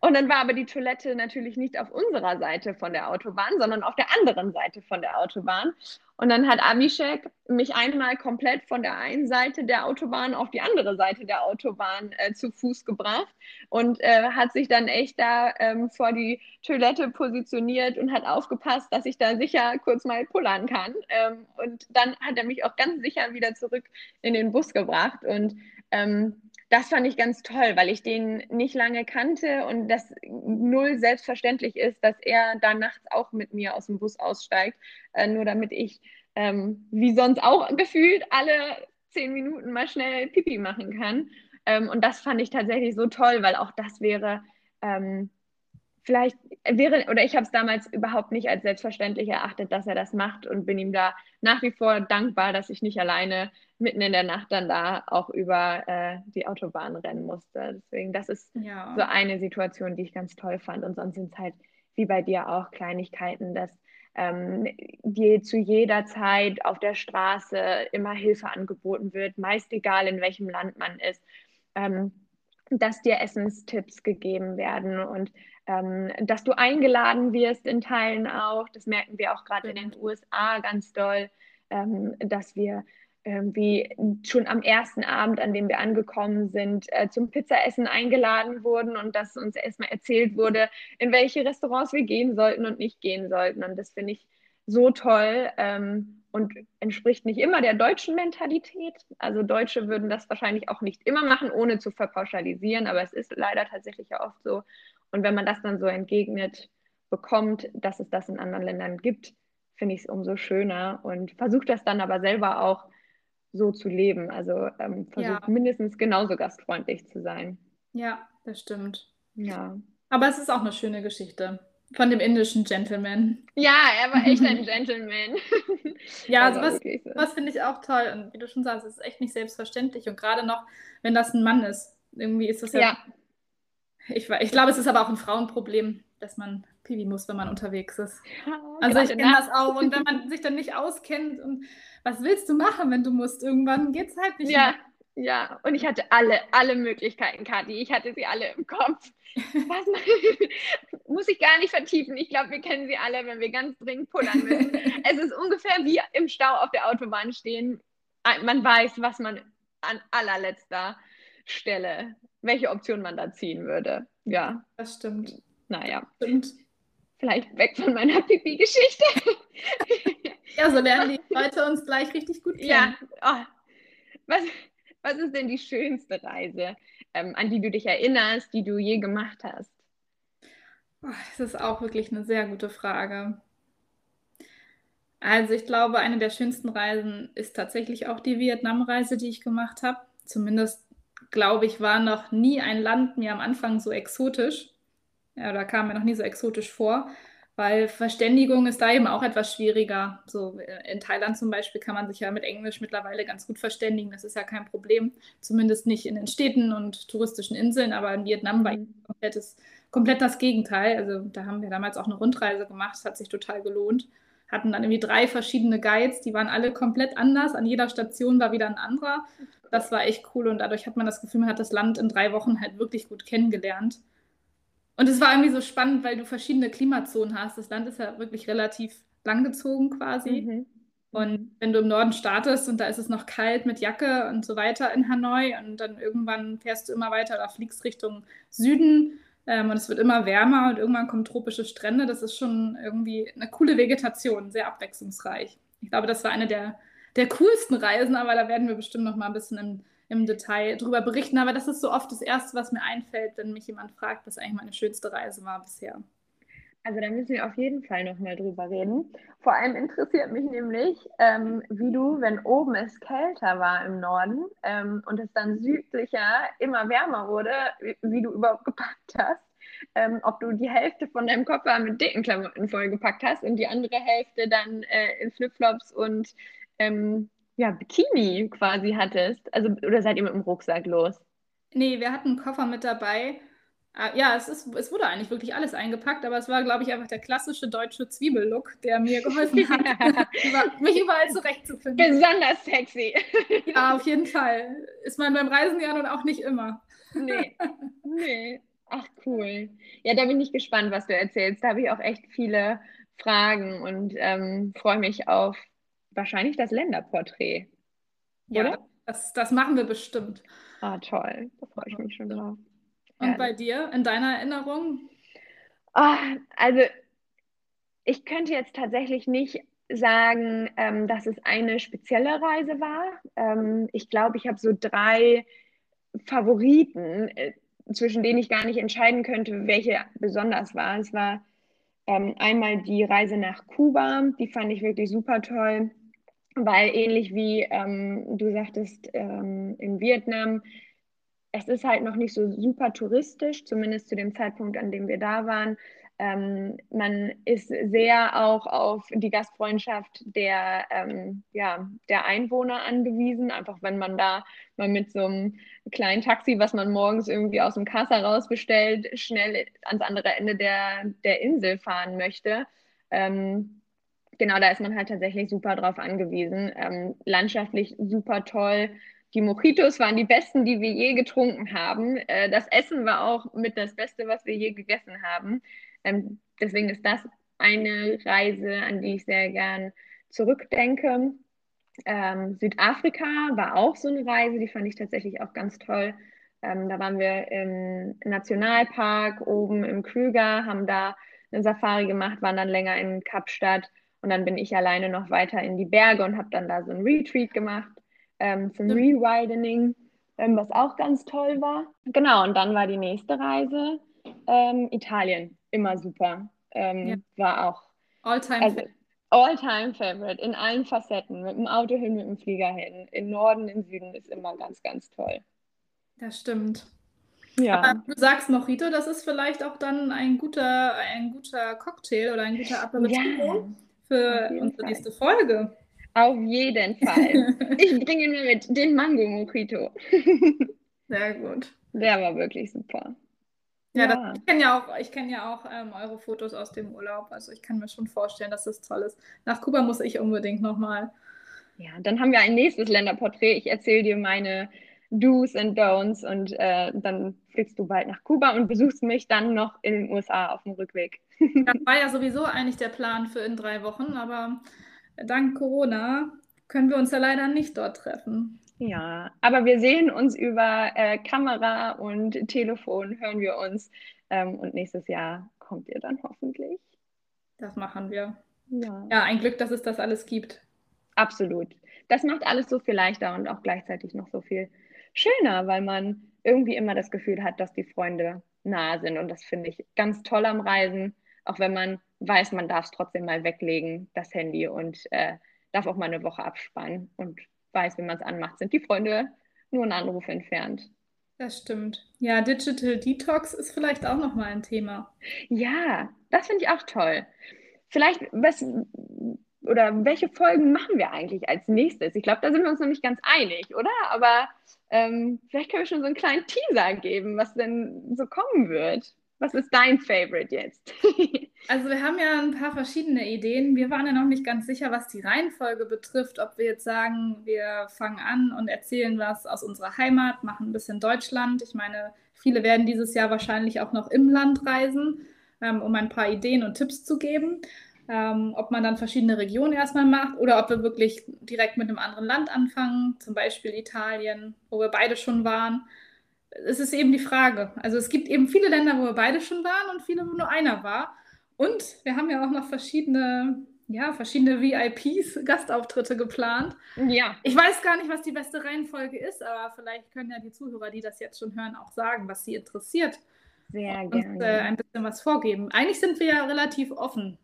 Und dann war aber die Toilette natürlich nicht auf unserer Seite von der Autobahn, sondern auf der anderen Seite von der Autobahn. Und dann hat Abhishek mich einmal komplett von der einen Seite der Autobahn auf die andere Seite der Autobahn äh, zu Fuß gebracht und äh, hat sich dann echt da ähm, vor die Toilette positioniert und hat aufgepasst, dass ich da sicher kurz mal pullern kann. Ähm, und dann hat er mich auch ganz sicher wieder zurück in den Bus gebracht. Und ähm, das fand ich ganz toll, weil ich den nicht lange kannte und das null selbstverständlich ist, dass er da nachts auch mit mir aus dem Bus aussteigt, äh, nur damit ich, ähm, wie sonst auch gefühlt, alle zehn Minuten mal schnell Pipi machen kann. Ähm, und das fand ich tatsächlich so toll, weil auch das wäre ähm, vielleicht wäre, oder ich habe es damals überhaupt nicht als selbstverständlich erachtet, dass er das macht und bin ihm da nach wie vor dankbar, dass ich nicht alleine mitten in der Nacht dann da auch über äh, die Autobahn rennen musste. Deswegen, das ist ja. so eine Situation, die ich ganz toll fand. Und sonst sind es halt wie bei dir auch Kleinigkeiten, dass ähm, dir zu jeder Zeit auf der Straße immer Hilfe angeboten wird, meist egal in welchem Land man ist. Ähm, dass dir Essenstipps gegeben werden und ähm, dass du eingeladen wirst in Teilen auch. Das merken wir auch gerade in den USA ganz doll, ähm, dass wir irgendwie schon am ersten Abend, an dem wir angekommen sind, äh, zum Pizzaessen eingeladen wurden und dass uns erstmal erzählt wurde, in welche Restaurants wir gehen sollten und nicht gehen sollten. Und das finde ich so toll ähm, und entspricht nicht immer der deutschen Mentalität. Also Deutsche würden das wahrscheinlich auch nicht immer machen, ohne zu verpauschalisieren, aber es ist leider tatsächlich ja oft so. Und wenn man das dann so entgegnet bekommt, dass es das in anderen Ländern gibt, finde ich es umso schöner und versucht das dann aber selber auch so zu leben. Also ähm, versucht ja. mindestens genauso gastfreundlich zu sein. Ja, das stimmt. Ja. Aber es ist auch eine schöne Geschichte von dem indischen Gentleman. Ja, er war echt ein Gentleman. ja, also was, was finde ich auch toll. Und wie du schon sagst, es ist echt nicht selbstverständlich. Und gerade noch, wenn das ein Mann ist. Irgendwie ist das ja, ja ich, ich glaube, es ist aber auch ein Frauenproblem, dass man Pipi muss, wenn man unterwegs ist. also ich kenne das auch. Und wenn man sich dann nicht auskennt und was willst du machen, wenn du musst? Irgendwann geht es halt nicht ja. mehr. Ja, und ich hatte alle, alle Möglichkeiten, Kathi. Ich hatte sie alle im Kopf. Was muss ich gar nicht vertiefen. Ich glaube, wir kennen sie alle, wenn wir ganz dringend pullern müssen. es ist ungefähr wie im Stau auf der Autobahn stehen. Man weiß, was man an allerletzter Stelle welche Option man da ziehen würde. Ja. Das stimmt. Naja. Stimmt. Vielleicht weg von meiner Pipi-Geschichte. ja, so lernen die Leute uns gleich richtig gut kennen. Ja. Oh. Was, was ist denn die schönste Reise, ähm, an die du dich erinnerst, die du je gemacht hast? Oh, das ist auch wirklich eine sehr gute Frage. Also ich glaube, eine der schönsten Reisen ist tatsächlich auch die Vietnam-Reise, die ich gemacht habe. Zumindest glaube ich, war noch nie ein Land mir am Anfang so exotisch. Ja, da kam mir noch nie so exotisch vor, weil Verständigung ist da eben auch etwas schwieriger. So äh, in Thailand zum Beispiel kann man sich ja mit Englisch mittlerweile ganz gut verständigen. Das ist ja kein Problem. Zumindest nicht in den Städten und touristischen Inseln, aber in Vietnam war mhm. komplettes, komplett das Gegenteil. Also da haben wir damals auch eine Rundreise gemacht. Das hat sich total gelohnt hatten dann irgendwie drei verschiedene Guides, die waren alle komplett anders. An jeder Station war wieder ein anderer. Das war echt cool und dadurch hat man das Gefühl, man hat das Land in drei Wochen halt wirklich gut kennengelernt. Und es war irgendwie so spannend, weil du verschiedene Klimazonen hast. Das Land ist ja wirklich relativ langgezogen quasi. Mhm. Und wenn du im Norden startest und da ist es noch kalt mit Jacke und so weiter in Hanoi und dann irgendwann fährst du immer weiter oder fliegst Richtung Süden ähm, und es wird immer wärmer und irgendwann kommen tropische Strände. Das ist schon irgendwie eine coole Vegetation, sehr abwechslungsreich. Ich glaube, das war eine der, der coolsten Reisen, aber da werden wir bestimmt noch mal ein bisschen im, im Detail drüber berichten. Aber das ist so oft das Erste, was mir einfällt, wenn mich jemand fragt, was eigentlich meine schönste Reise war bisher. Also da müssen wir auf jeden Fall noch mal drüber reden. Vor allem interessiert mich nämlich, ähm, wie du, wenn oben es kälter war im Norden ähm, und es dann südlicher immer wärmer wurde, wie, wie, du überhaupt gepackt hast. ähm, ob du die Hälfte von deinem Koffer mit dicken Klamotten vollgepackt hast und die andere Hälfte dann äh, in Flipflops und ähm, ja, Bikini quasi hattest. Also, oder seid ihr mit dem Rucksack los? Nee, wir hatten einen Koffer mit dabei. Ah, ja, es, ist, es wurde eigentlich wirklich alles eingepackt, aber es war, glaube ich, einfach der klassische deutsche Zwiebellook, der mir geholfen hat, mich überall zurechtzufinden. Besonders sexy. ja, auf jeden Fall. Ist man beim Reisen ja nun auch nicht immer. nee, nee. Ach, cool. Ja, da bin ich gespannt, was du erzählst. Da habe ich auch echt viele Fragen und ähm, freue mich auf wahrscheinlich das Länderporträt. Ja, oder? Das, das machen wir bestimmt. Ah, toll. Da freue ich mich schon drauf. Und ja. bei dir, in deiner Erinnerung? Oh, also, ich könnte jetzt tatsächlich nicht sagen, ähm, dass es eine spezielle Reise war. Ähm, ich glaube, ich habe so drei Favoriten, äh, zwischen denen ich gar nicht entscheiden könnte, welche besonders war. Es war ähm, einmal die Reise nach Kuba, die fand ich wirklich super toll, weil ähnlich wie ähm, du sagtest ähm, in Vietnam, es ist halt noch nicht so super touristisch, zumindest zu dem Zeitpunkt, an dem wir da waren. Ähm, man ist sehr auch auf die Gastfreundschaft der, ähm, ja, der Einwohner angewiesen. Einfach wenn man da mal mit so einem kleinen Taxi, was man morgens irgendwie aus dem Kassa rausbestellt, schnell ans andere Ende der, der Insel fahren möchte. Ähm, genau, da ist man halt tatsächlich super drauf angewiesen. Ähm, landschaftlich super toll. Die Mojitos waren die besten, die wir je getrunken haben. Äh, das Essen war auch mit das Beste, was wir je gegessen haben. Ähm, deswegen ist das eine Reise, an die ich sehr gern zurückdenke. Ähm, Südafrika war auch so eine Reise, die fand ich tatsächlich auch ganz toll. Ähm, da waren wir im Nationalpark oben im Krüger, haben da eine Safari gemacht, waren dann länger in Kapstadt und dann bin ich alleine noch weiter in die Berge und habe dann da so ein Retreat gemacht ähm, zum Rewidening, ähm, was auch ganz toll war. Genau, und dann war die nächste Reise ähm, Italien immer super. Ähm, ja. War auch. All-time also, All-time favorite in allen Facetten. Mit dem Auto hin, mit dem Flieger hin. Im Norden, im Süden ist immer ganz, ganz toll. Das stimmt. Ja. Aber du sagst Mojito, das ist vielleicht auch dann ein guter, ein guter Cocktail oder ein guter Aperitif ja, für unsere Fall. nächste Folge. Auf jeden Fall. ich bringe mir mit den Mango Mojito. Sehr gut. Der war wirklich super. Ja, ja. Das, ich kenne ja auch, ich kenn ja auch ähm, eure Fotos aus dem Urlaub. Also ich kann mir schon vorstellen, dass das toll ist. Nach Kuba muss ich unbedingt nochmal. Ja, dann haben wir ein nächstes Länderporträt. Ich erzähle dir meine Do's and Don'ts und äh, dann fliegst du bald nach Kuba und besuchst mich dann noch in den USA auf dem Rückweg. das war ja sowieso eigentlich der Plan für in drei Wochen, aber dank Corona können wir uns ja leider nicht dort treffen. Ja, aber wir sehen uns über äh, Kamera und Telefon, hören wir uns. Ähm, und nächstes Jahr kommt ihr dann hoffentlich. Das machen wir. Ja. ja, ein Glück, dass es das alles gibt. Absolut. Das macht alles so viel leichter und auch gleichzeitig noch so viel schöner, weil man irgendwie immer das Gefühl hat, dass die Freunde nah sind. Und das finde ich ganz toll am Reisen, auch wenn man weiß, man darf es trotzdem mal weglegen, das Handy, und äh, darf auch mal eine Woche abspannen und weiß, wie man es anmacht, sind die Freunde nur einen Anruf entfernt. Das stimmt. Ja, Digital Detox ist vielleicht auch nochmal ein Thema. Ja, das finde ich auch toll. Vielleicht, was, oder welche Folgen machen wir eigentlich als nächstes? Ich glaube, da sind wir uns noch nicht ganz einig, oder? Aber ähm, vielleicht können wir schon so einen kleinen Teaser geben, was denn so kommen wird. Was ist dein Favorite jetzt? also wir haben ja ein paar verschiedene Ideen. Wir waren ja noch nicht ganz sicher, was die Reihenfolge betrifft, ob wir jetzt sagen, wir fangen an und erzählen was aus unserer Heimat, machen ein bisschen Deutschland. Ich meine, viele werden dieses Jahr wahrscheinlich auch noch im Land reisen, ähm, um ein paar Ideen und Tipps zu geben. Ähm, ob man dann verschiedene Regionen erstmal macht oder ob wir wirklich direkt mit einem anderen Land anfangen, zum Beispiel Italien, wo wir beide schon waren es ist eben die Frage. Also es gibt eben viele Länder, wo wir beide schon waren und viele, wo nur einer war. Und wir haben ja auch noch verschiedene, ja, verschiedene VIPs, Gastauftritte geplant. Ja. Ich weiß gar nicht, was die beste Reihenfolge ist, aber vielleicht können ja die Zuhörer, die das jetzt schon hören, auch sagen, was sie interessiert. Sehr und gerne. Äh, ein bisschen was vorgeben. Eigentlich sind wir ja relativ offen.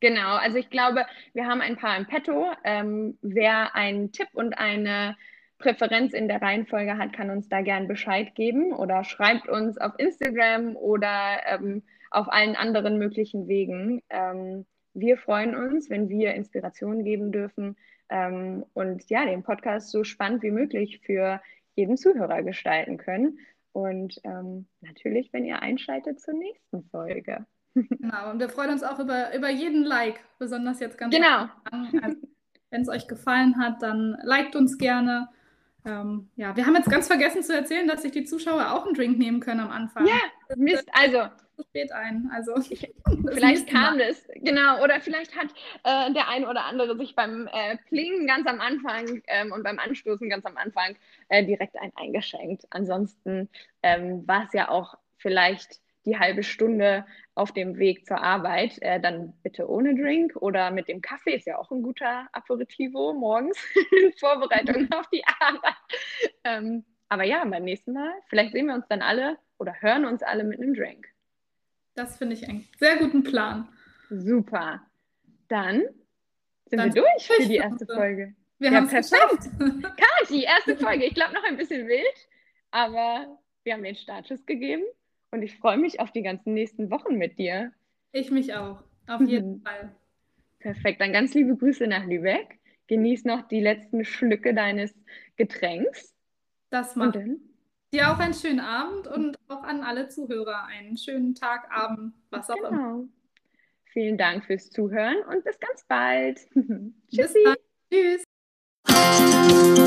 Genau, also ich glaube, wir haben ein paar im Petto. Ähm, wer einen Tipp und eine Präferenz in der Reihenfolge hat, kann uns da gern Bescheid geben oder schreibt uns auf Instagram oder ähm, auf allen anderen möglichen Wegen. Ähm, wir freuen uns, wenn wir Inspiration geben dürfen ähm, und ja, den Podcast so spannend wie möglich für jeden Zuhörer gestalten können. Und ähm, natürlich, wenn ihr einschaltet zur nächsten Folge. Genau, und wir freuen uns auch über, über jeden Like, besonders jetzt ganz Genau. Also, wenn es euch gefallen hat, dann liked uns gerne. Ähm, ja, wir haben jetzt ganz vergessen zu erzählen, dass sich die Zuschauer auch einen Drink nehmen können am Anfang. Ja, Mist, also zu spät ein. Also vielleicht kam das, genau, oder vielleicht hat äh, der eine oder andere sich beim äh, Plingen ganz am Anfang ähm, und beim Anstoßen ganz am Anfang äh, direkt ein eingeschenkt. Ansonsten ähm, war es ja auch vielleicht die halbe Stunde auf dem Weg zur Arbeit, äh, dann bitte ohne Drink oder mit dem Kaffee ist ja auch ein guter Aperitivo morgens in Vorbereitung auf die Arbeit. Ähm, aber ja, beim nächsten Mal, vielleicht sehen wir uns dann alle oder hören uns alle mit einem Drink. Das finde ich einen sehr guten Plan. Super. Dann sind Dann wir durch für die erste Folge. Wir ja, haben es geschafft. Kati, erste Folge. Ich glaube noch ein bisschen wild, aber wir haben den Startschuss gegeben und ich freue mich auf die ganzen nächsten Wochen mit dir. Ich mich auch. Auf mhm. jeden Fall. Perfekt. Dann ganz liebe Grüße nach Lübeck. Genieß noch die letzten Schlücke deines Getränks. Das macht. Dir auch einen schönen Abend und auch an alle Zuhörer einen schönen Tag, Abend, was auch genau. immer. Vielen Dank fürs Zuhören und bis ganz bald. Tschüssi. Bis. Tschüss.